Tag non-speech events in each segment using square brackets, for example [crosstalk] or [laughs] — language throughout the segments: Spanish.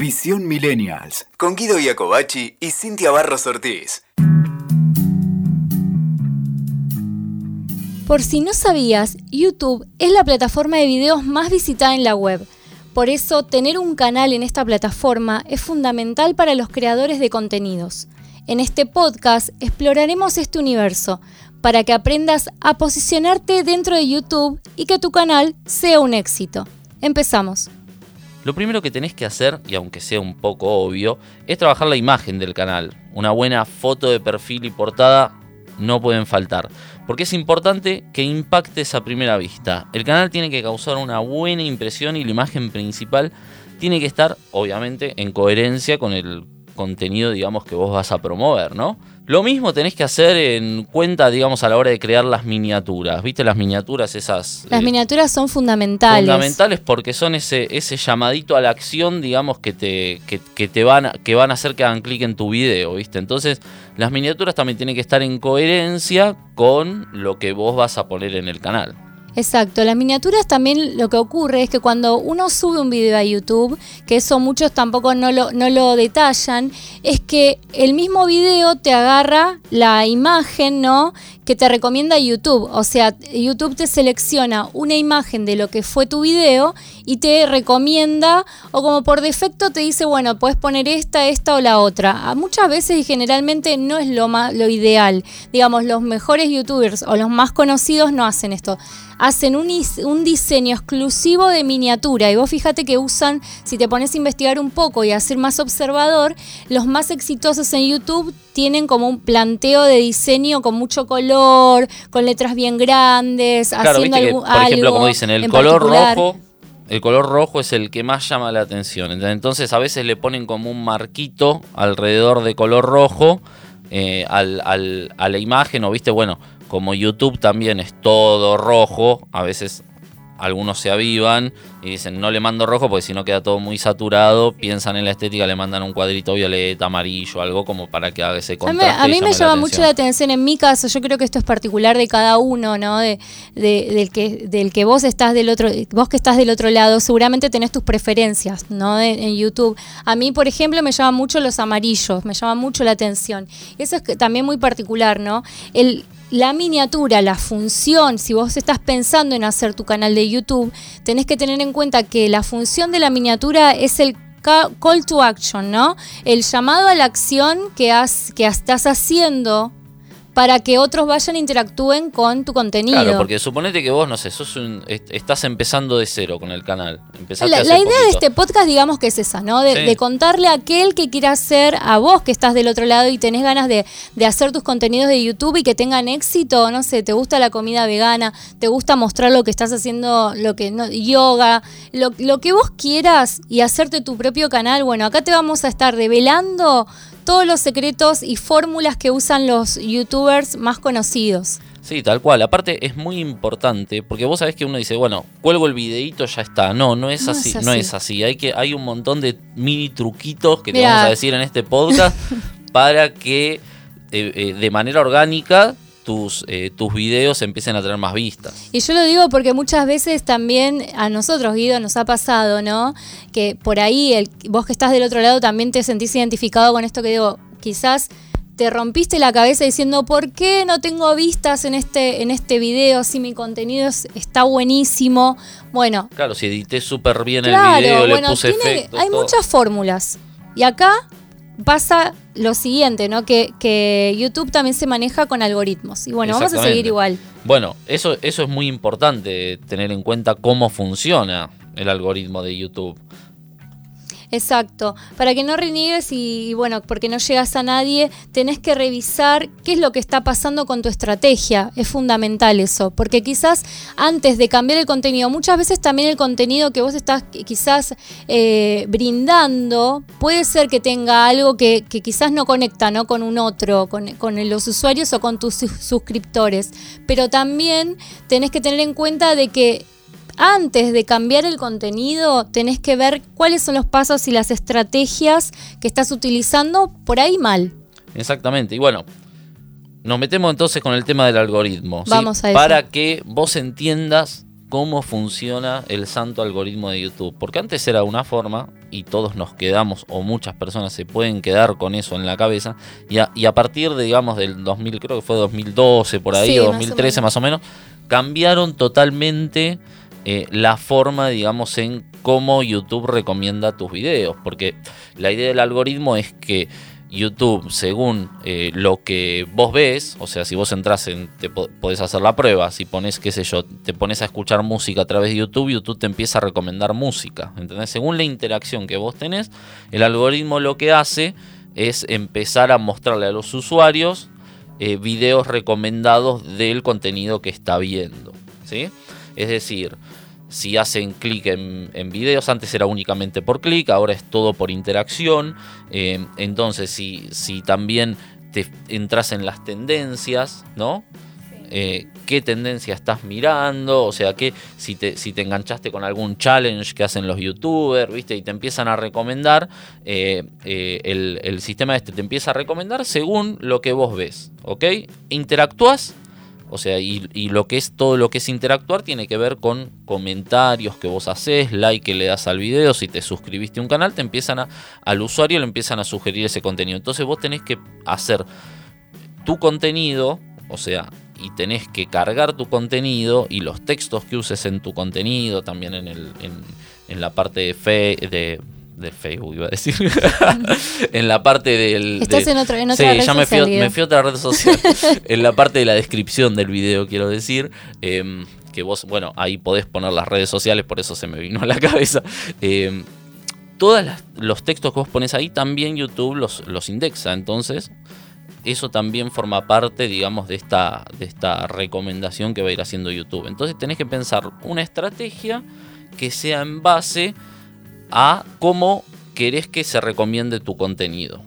Visión Millennials. Con Guido Iacobacci y Cintia Barros Ortiz. Por si no sabías, YouTube es la plataforma de videos más visitada en la web. Por eso, tener un canal en esta plataforma es fundamental para los creadores de contenidos. En este podcast exploraremos este universo para que aprendas a posicionarte dentro de YouTube y que tu canal sea un éxito. Empezamos. Lo primero que tenés que hacer, y aunque sea un poco obvio, es trabajar la imagen del canal. Una buena foto de perfil y portada no pueden faltar, porque es importante que impactes a primera vista. El canal tiene que causar una buena impresión y la imagen principal tiene que estar, obviamente, en coherencia con el contenido, digamos, que vos vas a promover, ¿no? Lo mismo tenés que hacer en cuenta, digamos, a la hora de crear las miniaturas. ¿Viste las miniaturas esas? Las eh, miniaturas son fundamentales. Fundamentales porque son ese, ese llamadito a la acción, digamos, que te, que, que te van, a, que van a hacer que hagan clic en tu video, ¿viste? Entonces, las miniaturas también tienen que estar en coherencia con lo que vos vas a poner en el canal. Exacto, las miniaturas también lo que ocurre es que cuando uno sube un video a YouTube, que eso muchos tampoco no lo, no lo detallan, es que el mismo video te agarra la imagen, ¿no? Que te recomienda YouTube. O sea, YouTube te selecciona una imagen de lo que fue tu video y te recomienda, o como por defecto te dice, bueno, puedes poner esta, esta o la otra. Muchas veces y generalmente no es lo, más, lo ideal. Digamos, los mejores YouTubers o los más conocidos no hacen esto. Hacen un, un diseño exclusivo de miniatura y vos fíjate que usan, si te pones a investigar un poco y a ser más observador, los más exitosos en YouTube tienen como un planteo de diseño con mucho color, con letras bien grandes, haciendo algo, por ejemplo, como dicen, el color rojo el color rojo es el que más llama la atención. Entonces a veces le ponen como un marquito alrededor de color rojo eh, al, al, a la imagen. O viste, bueno, como YouTube también es todo rojo, a veces algunos se avivan y dicen no le mando rojo porque si no queda todo muy saturado, piensan en la estética, le mandan un cuadrito violeta, amarillo, algo como para que haga ese contraste. A mí, me llama mucho la atención en mi caso, yo creo que esto es particular de cada uno, ¿no? De, del, que, del que vos estás del otro, vos que estás del otro lado, seguramente tenés tus preferencias, ¿no? en YouTube. A mí, por ejemplo, me llaman mucho los amarillos, me llama mucho la atención. Eso es también muy particular, ¿no? El la miniatura, la función, si vos estás pensando en hacer tu canal de YouTube, tenés que tener en cuenta que la función de la miniatura es el call to action, ¿no? El llamado a la acción que, has, que estás haciendo para que otros vayan e interactúen con tu contenido. Claro, porque suponete que vos, no sé, sos estás empezando de cero con el canal. la, la idea de este podcast, digamos que es esa, ¿no? De, contarle a aquel que quiera hacer, a vos que estás del otro lado y tenés ganas de, hacer tus contenidos de YouTube y que tengan éxito, no sé, te gusta la comida vegana, te gusta mostrar lo que estás haciendo, lo que no, yoga, lo, lo que vos quieras y hacerte tu propio canal, bueno, acá te vamos a estar revelando todos los secretos y fórmulas que usan los youtubers más conocidos. Sí, tal cual. Aparte es muy importante porque vos sabés que uno dice, bueno, cuelgo el videito, ya está. No, no es, así, no es así. Hay que hay un montón de mini truquitos que te vamos a decir en este podcast [laughs] para que eh, eh, de manera orgánica tus, eh, tus videos empiecen a tener más vistas. Y yo lo digo porque muchas veces también a nosotros, Guido, nos ha pasado, ¿no? Que por ahí, el, vos que estás del otro lado, también te sentís identificado con esto que digo, quizás te rompiste la cabeza diciendo, ¿por qué no tengo vistas en este, en este video si mi contenido está buenísimo? Bueno. Claro, si edité súper bien el video, le puse Hay muchas fórmulas. Y acá pasa lo siguiente, ¿no? Que, que, YouTube también se maneja con algoritmos. Y bueno, vamos a seguir igual. Bueno, eso, eso es muy importante, tener en cuenta cómo funciona el algoritmo de YouTube. Exacto. Para que no reniegues y, bueno, porque no llegas a nadie, tenés que revisar qué es lo que está pasando con tu estrategia. Es fundamental eso, porque quizás antes de cambiar el contenido, muchas veces también el contenido que vos estás quizás eh, brindando puede ser que tenga algo que, quizás no conecta ¿no? con un otro, con, con los usuarios o con tus suscriptores. Pero también tenés que tener en cuenta de que antes de cambiar el contenido, tenés que ver cuáles son los pasos y las estrategias que estás utilizando por ahí mal. Exactamente. Y bueno, nos metemos entonces con el tema del algoritmo. Vamos a Para que vos entiendas cómo funciona el santo algoritmo de YouTube. Porque antes era una forma y todos nos quedamos, o muchas personas se pueden quedar con eso en la cabeza. Y a, y a partir de, digamos, del 2000, creo que fue 2012, por ahí, Sí, o 2013 más o menos, cambiaron totalmente eh, la forma, digamos, en cómo YouTube recomienda tus videos. Porque la idea del algoritmo es que YouTube, según eh, lo que vos ves, o sea, si vos entras en, te po- podés hacer la prueba, si pones, qué sé yo, te pones a escuchar música a través de YouTube, YouTube te empieza a recomendar música, ¿entendés? Según la interacción que vos tenés, el algoritmo lo que hace es empezar a mostrarle a los usuarios eh, videos recomendados del contenido que está viendo, ¿sí? Es decir, si hacen clic en, en videos, antes era únicamente por clic, ahora es todo por interacción. eh, entonces, si, si también te entras en las tendencias, ¿no? Eh, qué tendencia estás mirando, o sea, que si te, si te enganchaste con algún challenge que hacen los youtubers, ¿viste? Y te empiezan a recomendar, eh, eh, el, el sistema este te empieza a recomendar según lo que vos ves, ¿ok? Interactúas o sea, y, lo que es todo lo que es interactuar tiene que ver con comentarios que vos haces, like que le das al video, si te suscribiste a un canal, te empiezan a, al usuario le empiezan a sugerir ese contenido. Entonces vos tenés que hacer tu contenido, o sea, y tenés que cargar tu contenido y los textos que uses en tu contenido, también en, el, en, en la parte de, fe, de, de Facebook, iba a decir, [laughs] en la parte del... Estás de- en, otro, en Sí, otra red ya me fui, social, a- Guido. me fui a otra red social. [laughs] en la parte de la descripción del video, quiero decir. em, que vos, bueno, ahí podés poner las redes sociales, por eso se me vino a la [laughs] cabeza. Em, todos los textos que vos pones ahí, también YouTube los, los indexa. Entonces, eso también forma parte, digamos, de esta, de esta recomendación que va a ir haciendo YouTube. Entonces, tenés que pensar una estrategia que sea en base a cómo querés que se recomiende tu contenido.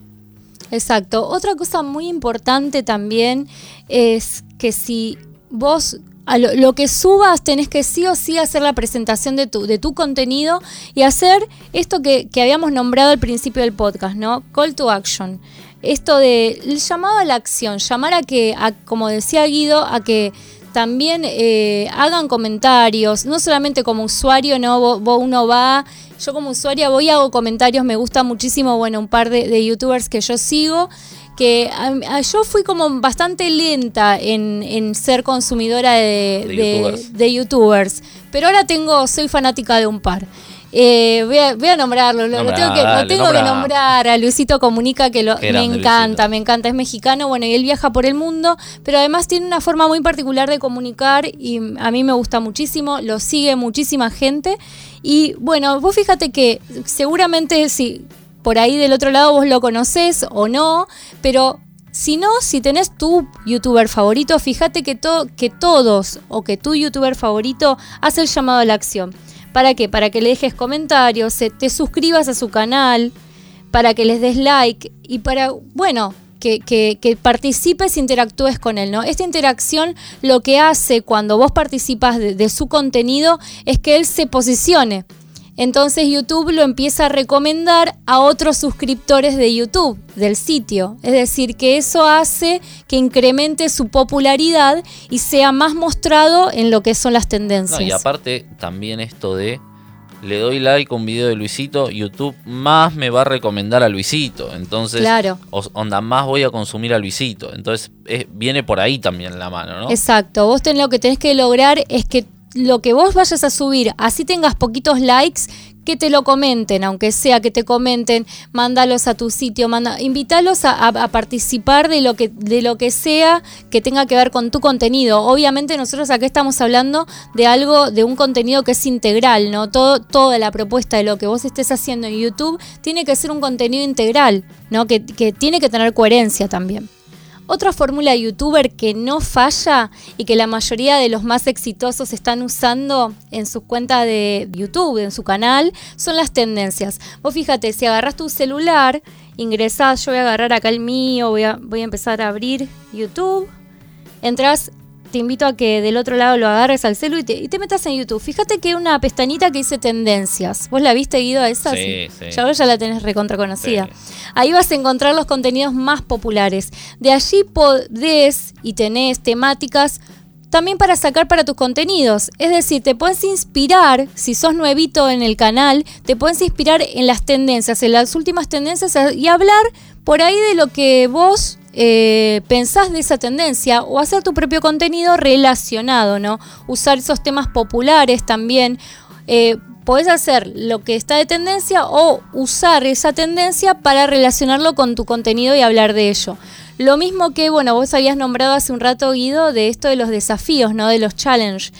Exacto. Otra cosa muy importante también es que si vos a lo, que subas tenés que sí o sí hacer la presentación de tu, de tu contenido y hacer esto que, que habíamos nombrado al principio del podcast, ¿no? Call to action. Esto de el llamado a la acción, llamar a que, como decía Guido, a que también eh, hagan comentarios, no solamente como usuario, no, Vos- vos- uno va, yo como usuaria voy y hago comentarios, me gusta muchísimo, bueno, un par de, de youtubers que yo sigo, que a- a- yo fui como bastante lenta en, en ser consumidora de, De de- youtubers. de youtubers, pero ahora tengo, soy fanática de un par. Eh, voy, a, voy a nombrarlo, lo, lo tengo, que, lo tengo que nombrar a Luisito Comunica, que lo, me encanta, Luisito. me encanta, es mexicano, bueno, y él viaja por el mundo, pero además tiene una forma muy particular de comunicar y a mí me gusta muchísimo, lo sigue muchísima gente y bueno, vos fíjate que seguramente si por ahí del otro lado vos lo conocés o no, pero si no, si tenés tu youtuber favorito, fíjate que, to- que todos o que tu youtuber favorito hace el llamado a la acción. ¿Para qué? Para que le dejes comentarios, te suscribas a su canal, para que les des like y para, bueno, que, que- que participes e interactúes con él, ¿no? Esta interacción lo que hace cuando vos participas de, de su contenido es que él se posicione. Entonces YouTube lo empieza a recomendar a otros suscriptores de YouTube, del sitio. Es decir, que eso hace que incremente su popularidad y sea más mostrado en lo que son las tendencias. No, y aparte, también esto de le doy like a un video de Luisito, YouTube más me va a recomendar a Luisito. Entonces, Claro. onda, más voy a consumir a Luisito. Entonces, es- viene por ahí también la mano, ¿no? Exacto, vos ten- lo que tenés que lograr es que lo que vos vayas a subir, así tengas poquitos likes, que te lo comenten, aunque sea que te comenten, mándalos a tu sitio, manda, invítalos a, a- participar de lo que de lo que sea que tenga que ver con tu contenido. Obviamente nosotros acá estamos hablando de algo, de un contenido que es integral, ¿no? Todo, toda la propuesta de lo que vos estés haciendo en YouTube tiene que ser un contenido integral, ¿no? Que, que tiene que tener coherencia también. Otra fórmula youtuber que no falla y que la mayoría de los más exitosos están usando en sus cuentas de YouTube, en su canal, son las tendencias. Vos fíjate, si agarras tu celular, ingresás, yo voy a agarrar acá el mío, voy a, voy a empezar a abrir YouTube, entras, te invito a que del otro lado lo agarres al celu y te, y te metas en YouTube. Fíjate que hay una pestañita que dice tendencias. ¿Vos la viste, Guido, a esa? Sí, sí. Ya vos ya la tenés recontra conocida. Sí. Ahí vas a encontrar los contenidos más populares. De allí podés y tenés temáticas también para sacar para tus contenidos. Es decir, te puedes inspirar, si sos nuevito en el canal, te puedes inspirar en las tendencias, en las últimas tendencias y hablar por ahí de lo que vos eh, pensás de esa tendencia o hacer tu propio contenido relacionado, ¿no? Usar esos temas populares también. Eh, podés hacer lo que está de tendencia o usar esa tendencia para relacionarlo con tu contenido y hablar de ello. Lo mismo que, bueno, vos habías nombrado hace un rato, Guido, de esto de los desafíos, ¿no? De los challenges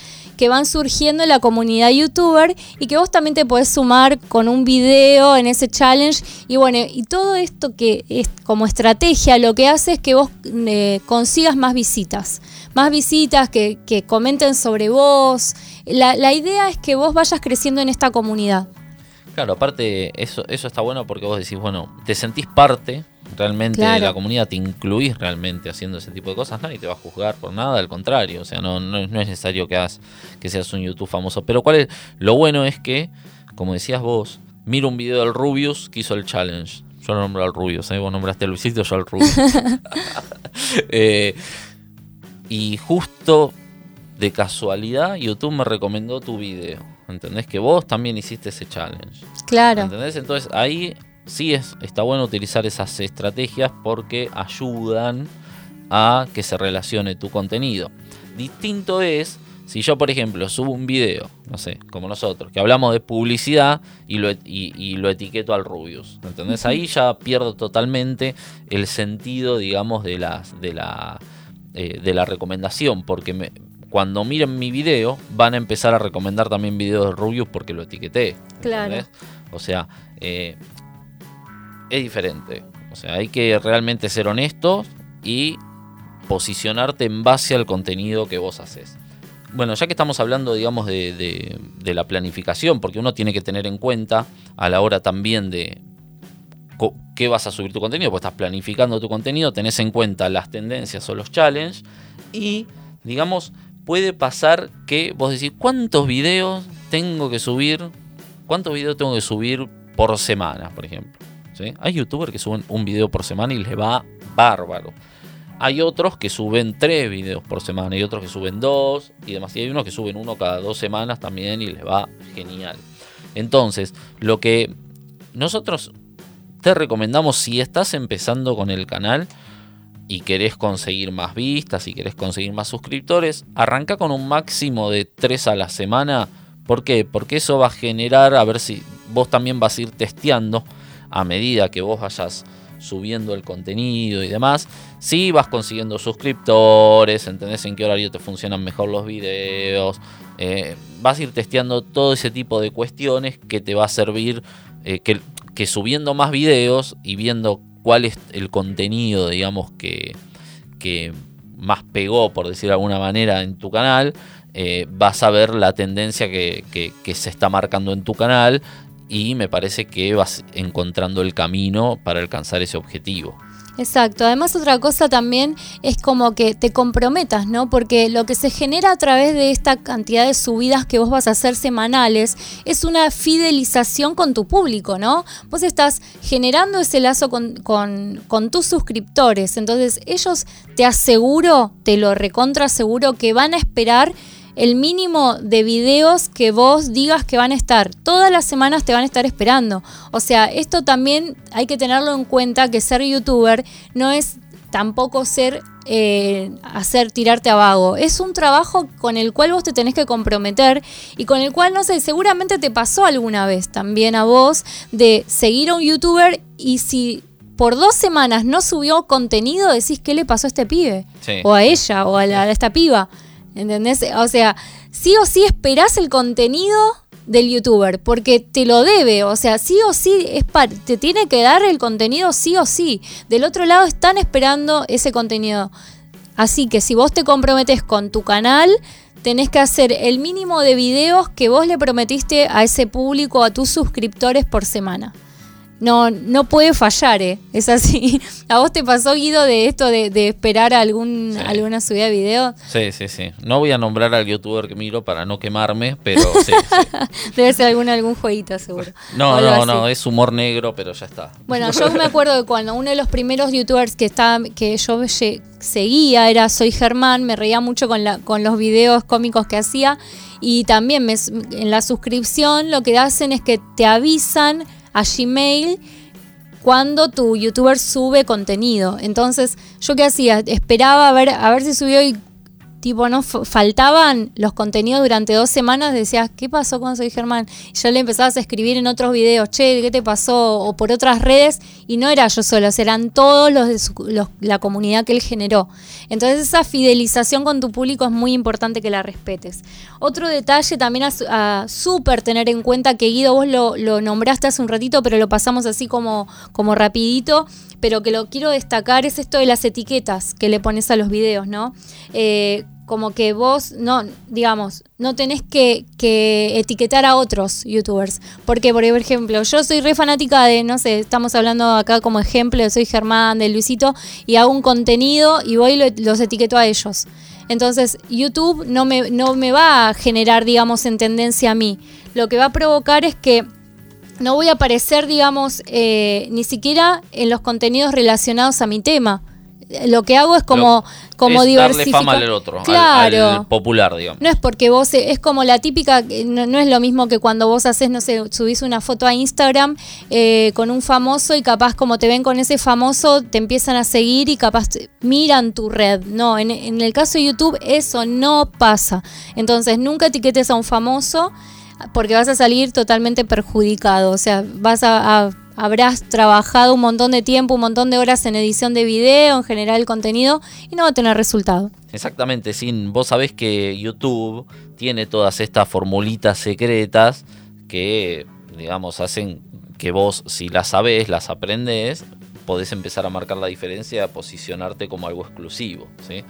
que van surgiendo en la comunidad youtuber y que vos también te podés sumar con un video en ese challenge. Y bueno, y todo esto que es como estrategia lo que hace es que vos eh, consigas más visitas. Más visitas que, comenten sobre vos. La, la idea es que vos vayas creciendo en esta comunidad. Claro, aparte eso, eso está bueno porque vos decís, bueno, te sentís parte realmente de la comunidad, te incluís realmente haciendo ese tipo de cosas, nadie te va a juzgar por nada, al contrario, o sea, no, no, es necesario que, hagas, que seas un YouTube famoso. Pero cuál es, lo bueno es que, como decías vos, miro un video del Rubius que hizo el challenge. Yo lo nombro al Rubius, ¿eh? vos nombraste a Luisito, yo al Rubius. [laughs] [laughs] Eh, y justo de casualidad, YouTube me recomendó tu video. ¿Entendés? Que vos también hiciste ese challenge. Claro. ¿Entendés? Entonces ahí sí es, está bueno utilizar esas estrategias porque ayudan a que se relacione tu contenido. Distinto es si yo, por ejemplo, subo un video, no sé, como nosotros, que hablamos de publicidad y lo, y, lo etiqueto al Rubius. ¿Entendés? Ahí ya pierdo totalmente el sentido, digamos, de, las, de, la, eh, de la recomendación, porque cuando miren mi video van a empezar a recomendar también videos de Rubius porque lo etiqueté. Claro. O sea, eh, es diferente. O sea, hay que realmente ser honesto y posicionarte en base al contenido que vos haces. Bueno, ya que estamos hablando, digamos, de, la planificación, porque uno tiene que tener en cuenta a la hora también de qué vas a subir tu contenido, pues estás planificando tu contenido, tenés en cuenta las tendencias o los challenges y, digamos, puede pasar que vos decís, ¿cuántos videos tengo que subir? ¿Cuántos videos tengo que subir por semana, por ejemplo? Hay youtubers que suben un video por semana y les va bárbaro. Hay otros que suben tres videos por semana y otros que suben dos y demás. Y hay unos que suben uno cada dos semanas también y les va genial. Entonces, lo que nosotros te recomendamos si estás empezando con el canal y querés conseguir más vistas y querés conseguir más suscriptores, arranca con un máximo de tres a la semana. ¿Por qué? Porque eso va a generar, a ver si vos también vas a ir testeando a medida que vos vayas subiendo el contenido y demás, si vas consiguiendo suscriptores, entendés en qué horario te funcionan mejor los videos, eh, vas a ir testeando todo ese tipo de cuestiones que te va a servir, eh, que, que, subiendo más videos y viendo cuál es el contenido, digamos, que, que más pegó, por decir de alguna manera, en tu canal, eh, vas a ver la tendencia que, que, se está marcando en tu canal y me parece que vas encontrando el camino para alcanzar ese objetivo. Exacto, además otra cosa también es como que te comprometas, ¿no? Porque lo que se genera a través de esta cantidad de subidas que vos vas a hacer semanales es una fidelización con tu público, ¿no? Vos estás generando ese lazo con, con tus suscriptores, entonces ellos te aseguro, te lo recontra aseguro que van a esperar el mínimo de videos que vos digas que van a estar. Todas las semanas te van a estar esperando. O sea, esto también hay que tenerlo en cuenta que ser youtuber no es tampoco ser eh, hacer tirarte a vago. Es un trabajo con el cual vos te tenés que comprometer y con el cual, no sé, seguramente te pasó alguna vez también a vos de seguir a un youtuber y si por dos semanas no subió contenido, decís qué le pasó a este pibe o a ella o a, a esta piba. ¿Entendés? O sea, sí o sí esperás el contenido del youtuber, porque te lo debe, o sea, sí o sí es te tiene que dar el contenido sí o sí. Del otro lado están esperando ese contenido. Así que si vos te comprometes con tu canal, tenés que hacer el mínimo de videos que vos le prometiste a ese público, a tus suscriptores por semana. No, no puede fallar, ¿eh? Es así. [laughs] ¿A vos te pasó, Guido, de esto de, de esperar algún, alguna subida de video? Sí, sí, sí. No voy a nombrar al youtuber que miro para no quemarme, pero sí. [laughs] Debe ser algún, algún jueguito, seguro. No, no, no, es humor negro, pero ya está. Bueno, [laughs] yo me acuerdo de cuando uno de los primeros youtubers que, estaba, que yo seguía era Soy Germán, me reía mucho con, la, con los videos cómicos que hacía y también me, en la suscripción lo que hacen es que te avisan a Gmail cuando tu youtuber sube contenido. Entonces, yo qué hacía, esperaba a ver, a ver si subió y tipo, no faltaban los contenidos durante dos semanas, decías, ¿qué pasó con Soy Germán? Y ya le empezabas a escribir en otros videos, che, ¿qué te pasó? O por otras redes, y no era yo solo, eran todos los de la comunidad que él generó. Entonces esa fidelización con tu público es muy importante que la respetes. Otro detalle también a, súper tener en cuenta, que Guido vos lo, nombraste hace un ratito, pero lo pasamos así como, como rapidito, pero que lo quiero destacar, es esto de las etiquetas que le pones a los videos, ¿no? Eh, como que vos no, digamos, no tenés que, etiquetar a otros youtubers. Porque, por ejemplo, yo soy re fanática de, no sé, estamos hablando acá como ejemplo, soy Germán, de Luisito, y hago un contenido y voy y los etiqueto a ellos. Entonces, YouTube no me, no me va a generar, digamos, en tendencia a mí. Lo que va a provocar es que no voy a aparecer, digamos, eh, ni siquiera en los contenidos relacionados a mi tema lo que hago es como, como diversificar. Darle fama al otro, claro. Al, popular, digamos. No es porque vos, es como la típica, no, es lo mismo que cuando vos haces, no sé, subís una foto a Instagram eh, con un famoso y capaz como te ven con ese famoso, te empiezan a seguir y capaz miran tu red. No, en, en el caso de YouTube eso no pasa. Entonces nunca etiquetes a un famoso porque vas a salir totalmente perjudicado. O sea, vas a habrás trabajado un montón de tiempo, un montón de horas en edición de video, en generar el contenido y no va a tener resultado. Exactamente, sin vos sabés que YouTube tiene todas estas formulitas secretas que, digamos, hacen que vos, si las sabés, las aprendés, podés empezar a marcar la diferencia, a posicionarte como algo exclusivo. ¿sí?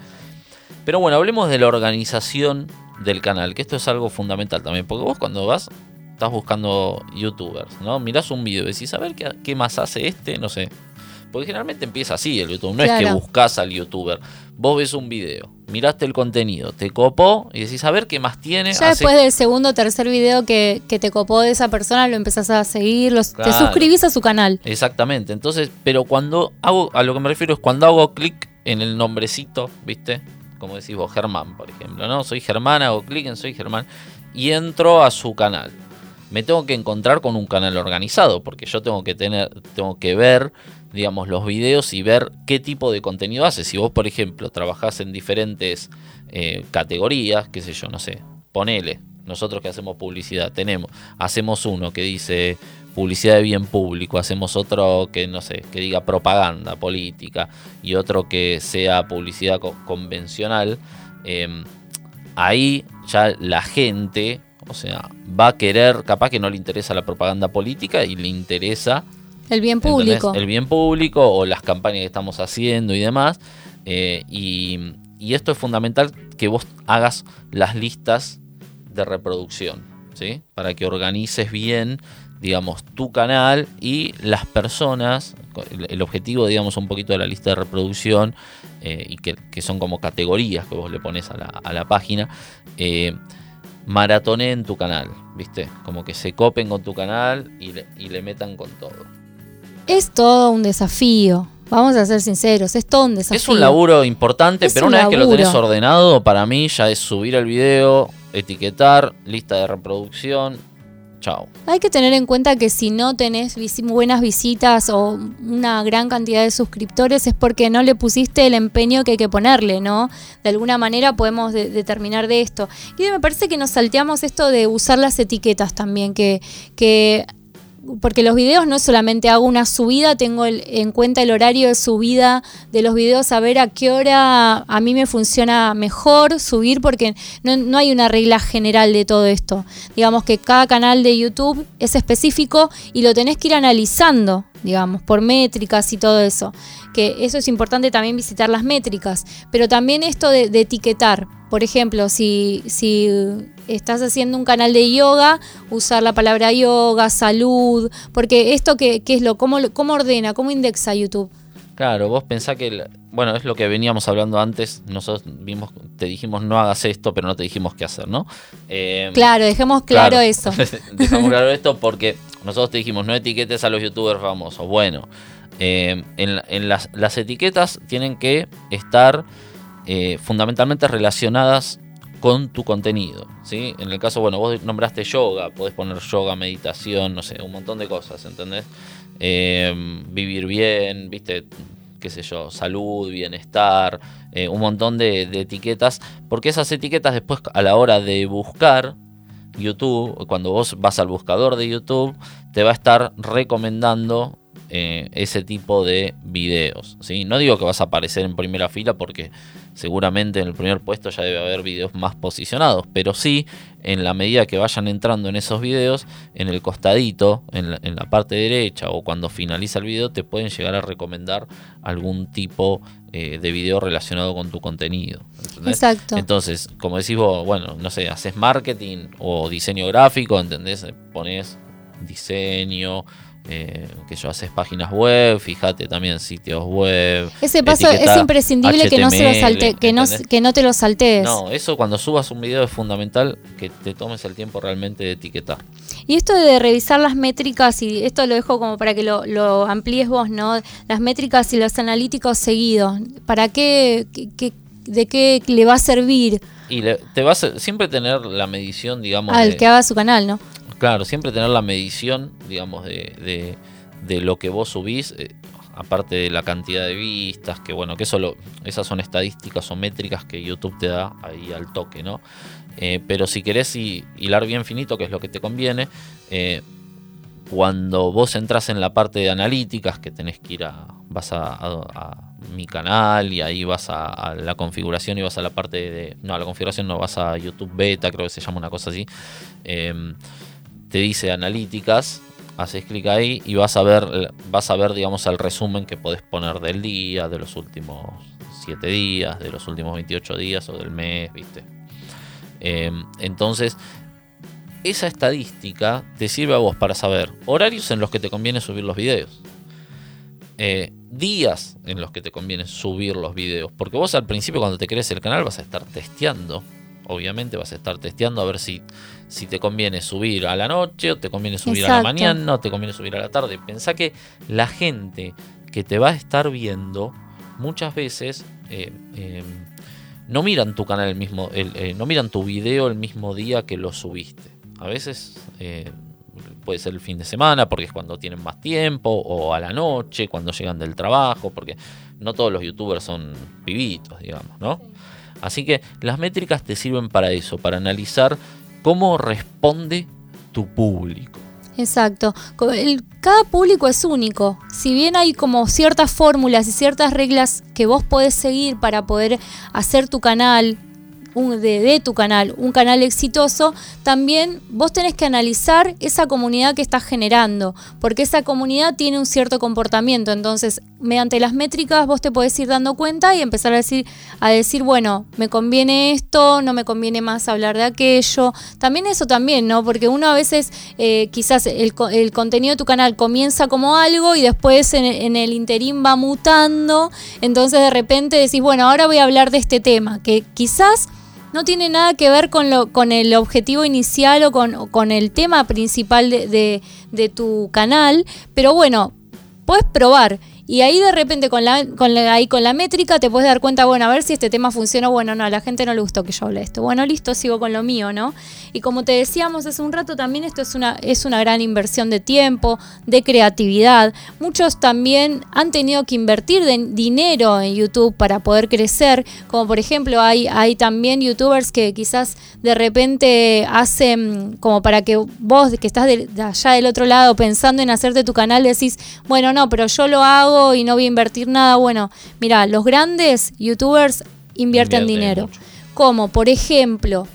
Pero bueno, hablemos de la organización del canal, que esto es algo fundamental también, porque vos cuando vas estás buscando youtubers, ¿no? Mirás un video y decís, a ver qué, más hace este, no sé. Porque generalmente empieza así el YouTube, no es que buscas al youtuber. Vos ves un video, miraste el contenido, te copó y decís, a ver qué más tiene. Ya después del segundo o tercer video que, te copó de esa persona, lo empezás a seguir, te suscribís a su canal. Exactamente, entonces, pero cuando hago, a lo que me refiero es cuando hago clic en el nombrecito, ¿viste? Como decís vos, Germán, por ejemplo, ¿no? Soy Germán, hago clic en Soy Germán y entro a su canal me tengo que encontrar con un canal organizado, porque yo tengo que tener, tengo que ver, digamos, los videos y ver qué tipo de contenido hace. Si vos, por ejemplo, trabajás en diferentes eh, categorías, qué sé yo, no sé, ponele, nosotros que hacemos publicidad, tenemos, hacemos uno que dice publicidad de bien público, hacemos otro que no sé, que diga propaganda política y otro que sea publicidad convencional, em, ahí ya la gente o sea, va a querer, capaz que no le interesa la propaganda política y le interesa... El bien público. El bien público o las campañas que estamos haciendo y demás. Eh, y, esto es fundamental que vos hagas las listas de reproducción, ¿sí? Para que organices bien, digamos, tu canal y las personas, el, objetivo, digamos, un poquito de la lista de reproducción, eh, y que, son como categorías que vos le pones a la, a la página, eh, maratoné en tu canal, ¿viste? Como que se copen con tu canal y le, metan con todo. Es todo un desafío. Vamos a ser sinceros, es todo un desafío. Es un laburo importante, pero una vez que lo tenés ordenado, para mí ya es subir el video, etiquetar, lista de reproducción, hay que tener en cuenta que si no tenés buenas visitas o una gran cantidad de suscriptores es porque no le pusiste el empeño que hay que ponerle, ¿no? De alguna manera podemos determinar de esto. Y me parece que nos salteamos esto de usar las etiquetas también, que, que porque los videos no solamente hago una subida, tengo en cuenta el horario de subida de los videos, a ver a qué hora a mí me funciona mejor subir, porque no, hay una regla general de todo esto. Digamos que cada canal de YouTube es específico y lo tenés que ir analizando digamos, por métricas y todo eso. Que eso es importante también visitar las métricas. Pero también esto de, etiquetar. Por ejemplo, si, si estás haciendo un canal de yoga, usar la palabra yoga, salud, porque esto que, es lo, cómo, cómo ordena, cómo indexa YouTube. Claro, vos pensás que, bueno, es lo que veníamos hablando antes, nosotros vimos, te dijimos no hagas esto, pero no te dijimos qué hacer, ¿no? Eh, claro, dejemos claro, eso. [laughs] dejamos claro [laughs] esto porque nosotros te dijimos no etiquetes a los youtubers famosos. Bueno, eh, en, las, etiquetas tienen que estar eh, fundamentalmente relacionadas con tu contenido, ¿sí? En el caso, bueno, vos nombraste yoga, podés poner yoga, meditación, no sé, un montón de cosas, ¿entendés? Em, vivir bien, viste, qué sé yo, salud, bienestar, eh, un montón de, etiquetas, porque esas etiquetas después a la hora de buscar YouTube, cuando vos vas al buscador de YouTube, te va a estar recomendando eh, ese tipo de videos. ¿sí? No digo que vas a aparecer en primera fila porque seguramente en el primer puesto ya debe haber videos más posicionados, pero sí en la medida que vayan entrando en esos videos, en el costadito, en la, parte derecha o cuando finaliza el video, te pueden llegar a recomendar algún tipo eh, de video relacionado con tu contenido. Exacto. Entonces, como decís vos, bueno, no sé, haces marketing o diseño gráfico, ¿entendés? Pones diseño, eh, que yo haces páginas web, fíjate también sitios web. Ese paso es imprescindible que no se lo salte, que no, que no te lo saltees. No, eso cuando subas un video es fundamental que te tomes el tiempo realmente de etiquetar. Y esto de revisar las métricas, y esto lo dejo como para que lo, amplíes vos, ¿no? Las métricas y los analíticos seguidos. ¿Para qué, de qué le va a servir? Y te vas a siempre tener la medición, digamos. Al que haga su canal, ¿no? Claro, siempre tener la medición, digamos, de, de, lo que vos subís, eh, aparte de la cantidad de vistas, que bueno, que eso esas son estadísticas o métricas que YouTube te da ahí al toque, ¿no? Eh, pero si querés hilar bien finito, que es lo que te conviene, eh, cuando vos entras en la parte de analíticas, que tenés que ir a, vas a, mi canal y ahí vas a, la configuración y vas a la parte de, no, a la configuración no, vas a YouTube Beta, creo que se llama una cosa así te dice analíticas, haces clic ahí y vas a ver, vas a ver, digamos, el resumen que podés poner del día, de los últimos 7 días, de los últimos 28 días o del mes, ¿viste? Em, entonces, esa estadística te sirve a vos para saber horarios en los que te conviene subir los videos. Eh, días en los que te conviene subir los videos. Porque vos al principio cuando te crees el canal vas a estar testeando obviamente vas a estar testeando a ver si, si te conviene subir a la noche o te conviene subir a la mañana o te conviene subir a la tarde. Pensá que la gente que te va a estar viendo muchas veces eh, em, no miran tu canal el mismo, eh, no miran tu video el mismo día que lo subiste. A veces eh, puede ser el fin de semana porque es cuando tienen más tiempo o a la noche cuando llegan del trabajo porque no todos los youtubers son pibitos, digamos, ¿no? Así que las métricas te sirven para eso, para analizar cómo responde tu público. Exacto. cada público es único. Si bien hay como ciertas fórmulas y ciertas reglas que vos podés seguir para poder hacer tu canal, de, tu canal, un canal exitoso, también vos tenés que analizar esa comunidad que estás generando, porque esa comunidad tiene un cierto comportamiento. Entonces, mediante las métricas vos te podés ir dando cuenta y empezar a decir, a decir, bueno, me conviene esto, no me conviene más hablar de aquello. También eso también, ¿no? Porque uno a veces eh, quizás el, contenido de tu canal comienza como algo y después en, en el interín va mutando. Entonces de repente decís, bueno, ahora voy a hablar de este tema, que quizás no tiene nada que ver con, lo, con el objetivo inicial o con, con el tema principal de, de, de tu canal, pero bueno, puedes probar. Y ahí de repente con la, con ahí con la métrica te puedes dar cuenta, bueno, a ver si este tema funciona, bueno, no, a la gente no le gustó que yo hable esto. Bueno, listo, sigo con lo mío, ¿no? Y como te decíamos hace un rato, también esto es una, es una gran inversión de tiempo, de creatividad. Muchos también han tenido que invertir dinero en YouTube para poder crecer, como por ejemplo hay, hay también youtubers que quizás de repente hacen como para que vos que estás de allá del otro lado pensando en hacerte tu canal decís, bueno, no, pero yo lo hago y no voy a invertir nada. Bueno, mira, los grandes youtubers invierten dinero. Como, por ejemplo,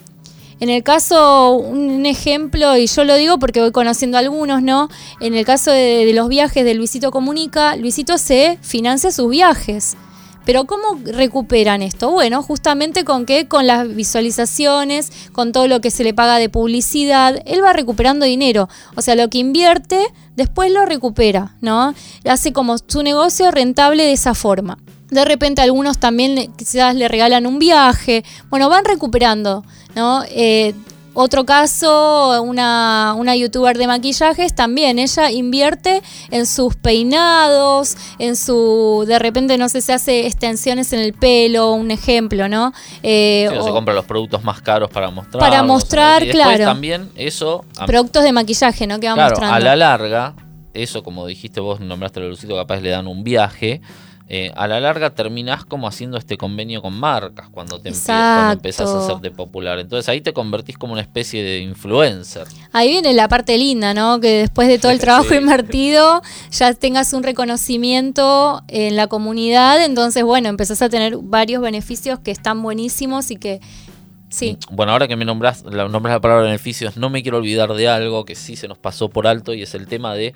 En el caso, un ejemplo, y yo lo digo porque voy conociendo algunos, ¿no? En el caso de, de los viajes de Luisito Comunica, Luisito se financia sus viajes. Pero ¿cómo recuperan esto? Bueno, justamente con qué? Con las visualizaciones, con todo lo que se le paga de publicidad, él va recuperando dinero. O sea, lo que invierte, después lo recupera, ¿no? Hace como su negocio rentable de esa forma. De repente algunos también quizás le regalan un viaje. Bueno, van recuperando, ¿no? Eh, otro caso, una, una youtuber de maquillajes, también ella invierte en sus peinados, en su, de repente no sé, se hace extensiones en el pelo, un ejemplo, ¿no? Eh, o, se compra los productos más caros para mostrar. Para mostrar, y claro. también eso... Productos de maquillaje, ¿no? Que va claro, mostrando. a la larga, eso como dijiste vos, nombraste a Lucito, capaz le dan un viaje eh, a la larga terminás como haciendo este convenio con marcas cuando te cuando empezás a hacerte popular. Entonces ahí te convertís como una especie de influencer. Ahí viene la parte linda, ¿no? Que después de todo el [laughs] trabajo invertido ya tengas un reconocimiento en la comunidad. Entonces, bueno, empezás a tener varios beneficios que están buenísimos y que Sí. Mm, bueno, ahora que me nombras, nombras la palabra beneficios, no me quiero olvidar de algo que sí se nos pasó por alto y es el tema de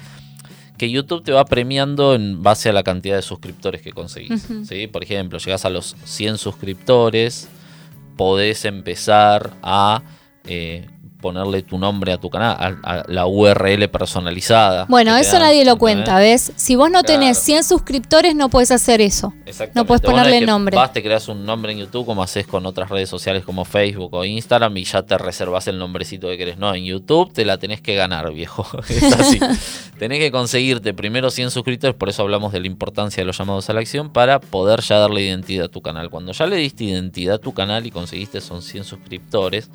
que YouTube te va premiando en base a la cantidad de suscriptores que conseguís. Por ejemplo, llegas a los 100 suscriptores, podés empezar a eh, ponerle tu nombre a tu canal, a, la URL personalizada. Bueno, eso nadie lo cuenta, ¿ves? Si vos no tenés 100 suscriptores, no puedes hacer eso. No puedes ponerle el nombre. Vas, te creas un nombre en YouTube como haces con otras redes sociales como Facebook o Instagram y ya te reservas el nombrecito que querés. No, en YouTube te la tenés que ganar, viejo. [laughs] es así. [laughs] tenés que conseguirte primero 100 suscriptores, por eso hablamos de la importancia de los llamados a la acción, para poder ya darle identidad a tu canal. Cuando ya le diste identidad a tu canal y conseguiste son 100 suscriptores,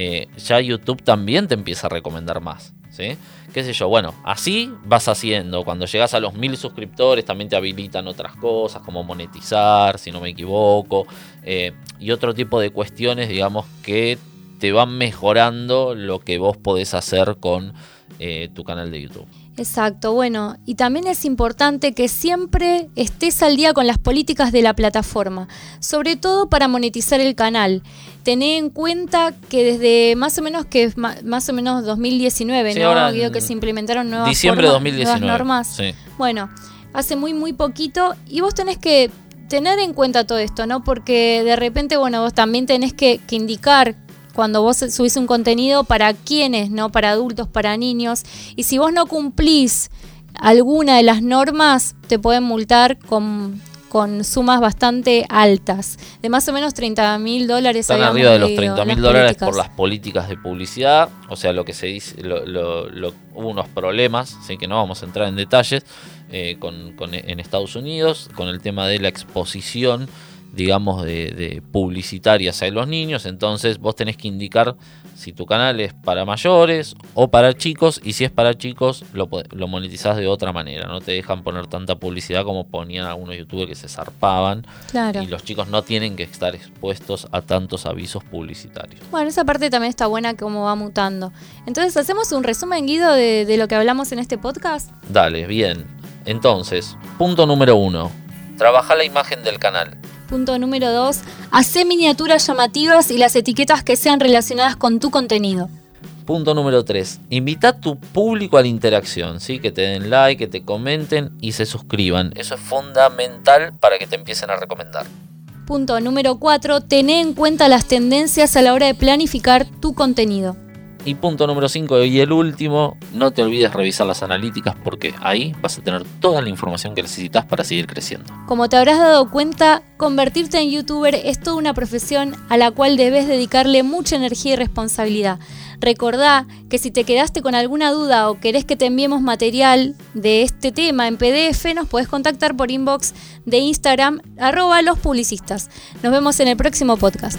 eh, ya YouTube también te empieza a recomendar más. ¿sí? ¿Qué sé yo? Bueno, así vas haciendo. Cuando llegas a los mil suscriptores también te habilitan otras cosas como monetizar, si no me equivoco, eh, y otro tipo de cuestiones, digamos, que te van mejorando lo que vos podés hacer con eh, tu canal de YouTube. Exacto, bueno, y también es importante que siempre estés al día con las políticas de la plataforma, sobre todo para monetizar el canal. Tené en cuenta que desde más o menos que más o menos 2019, ¿no? que se implementaron nuevas, diciembre 2019, normas. Bueno, hace muy muy poquito y vos tenés que tener en cuenta todo esto, ¿no? Porque de repente, bueno, vos también tenés que, que indicar cuando vos subís un contenido para quiénes, ¿no? Para adultos, para niños. Y si vos no cumplís alguna de las normas, te pueden multar con, con sumas bastante altas, de más o menos 30 mil dólares. Están arriba de los 30 mil dólares por las políticas de publicidad, o sea, lo que se dice, lo, hubo unos problemas, así que no vamos a entrar en detalles, eh, con, en Estados Unidos, con el tema de la exposición digamos, de, de, publicitarias a los niños. Entonces vos tenés que indicar si tu canal es para mayores o para chicos. Y si es para chicos, lo, lo monetizás de otra manera. No te dejan poner tanta publicidad como ponían algunos youtubers que se zarpaban. Y los chicos no tienen que estar expuestos a tantos avisos publicitarios. Bueno, esa parte también está buena como va mutando. Entonces, ¿hacemos un resumen, Guido, de, de lo que hablamos en este podcast? Dale, bien. Entonces, punto número uno. Trabaja la imagen del canal. Punto número 2. Hace miniaturas llamativas y las etiquetas que sean relacionadas con tu contenido. Punto número 3. Invita a tu público a la interacción, ¿sí? que te den like, que te comenten y se suscriban. Eso es fundamental para que te empiecen a recomendar. Punto número 4. Tené en cuenta las tendencias a la hora de planificar tu contenido. Y punto número 5 y el último, no te olvides revisar las analíticas porque ahí vas a tener toda la información que necesitas para seguir creciendo. Como te habrás dado cuenta, convertirte en youtuber es toda una profesión a la cual debes dedicarle mucha energía y responsabilidad. Recordá que si te quedaste con alguna duda o querés que te enviemos material de este tema en PDF, nos puedes contactar por inbox de Instagram arroba los publicistas. Nos vemos en el próximo podcast.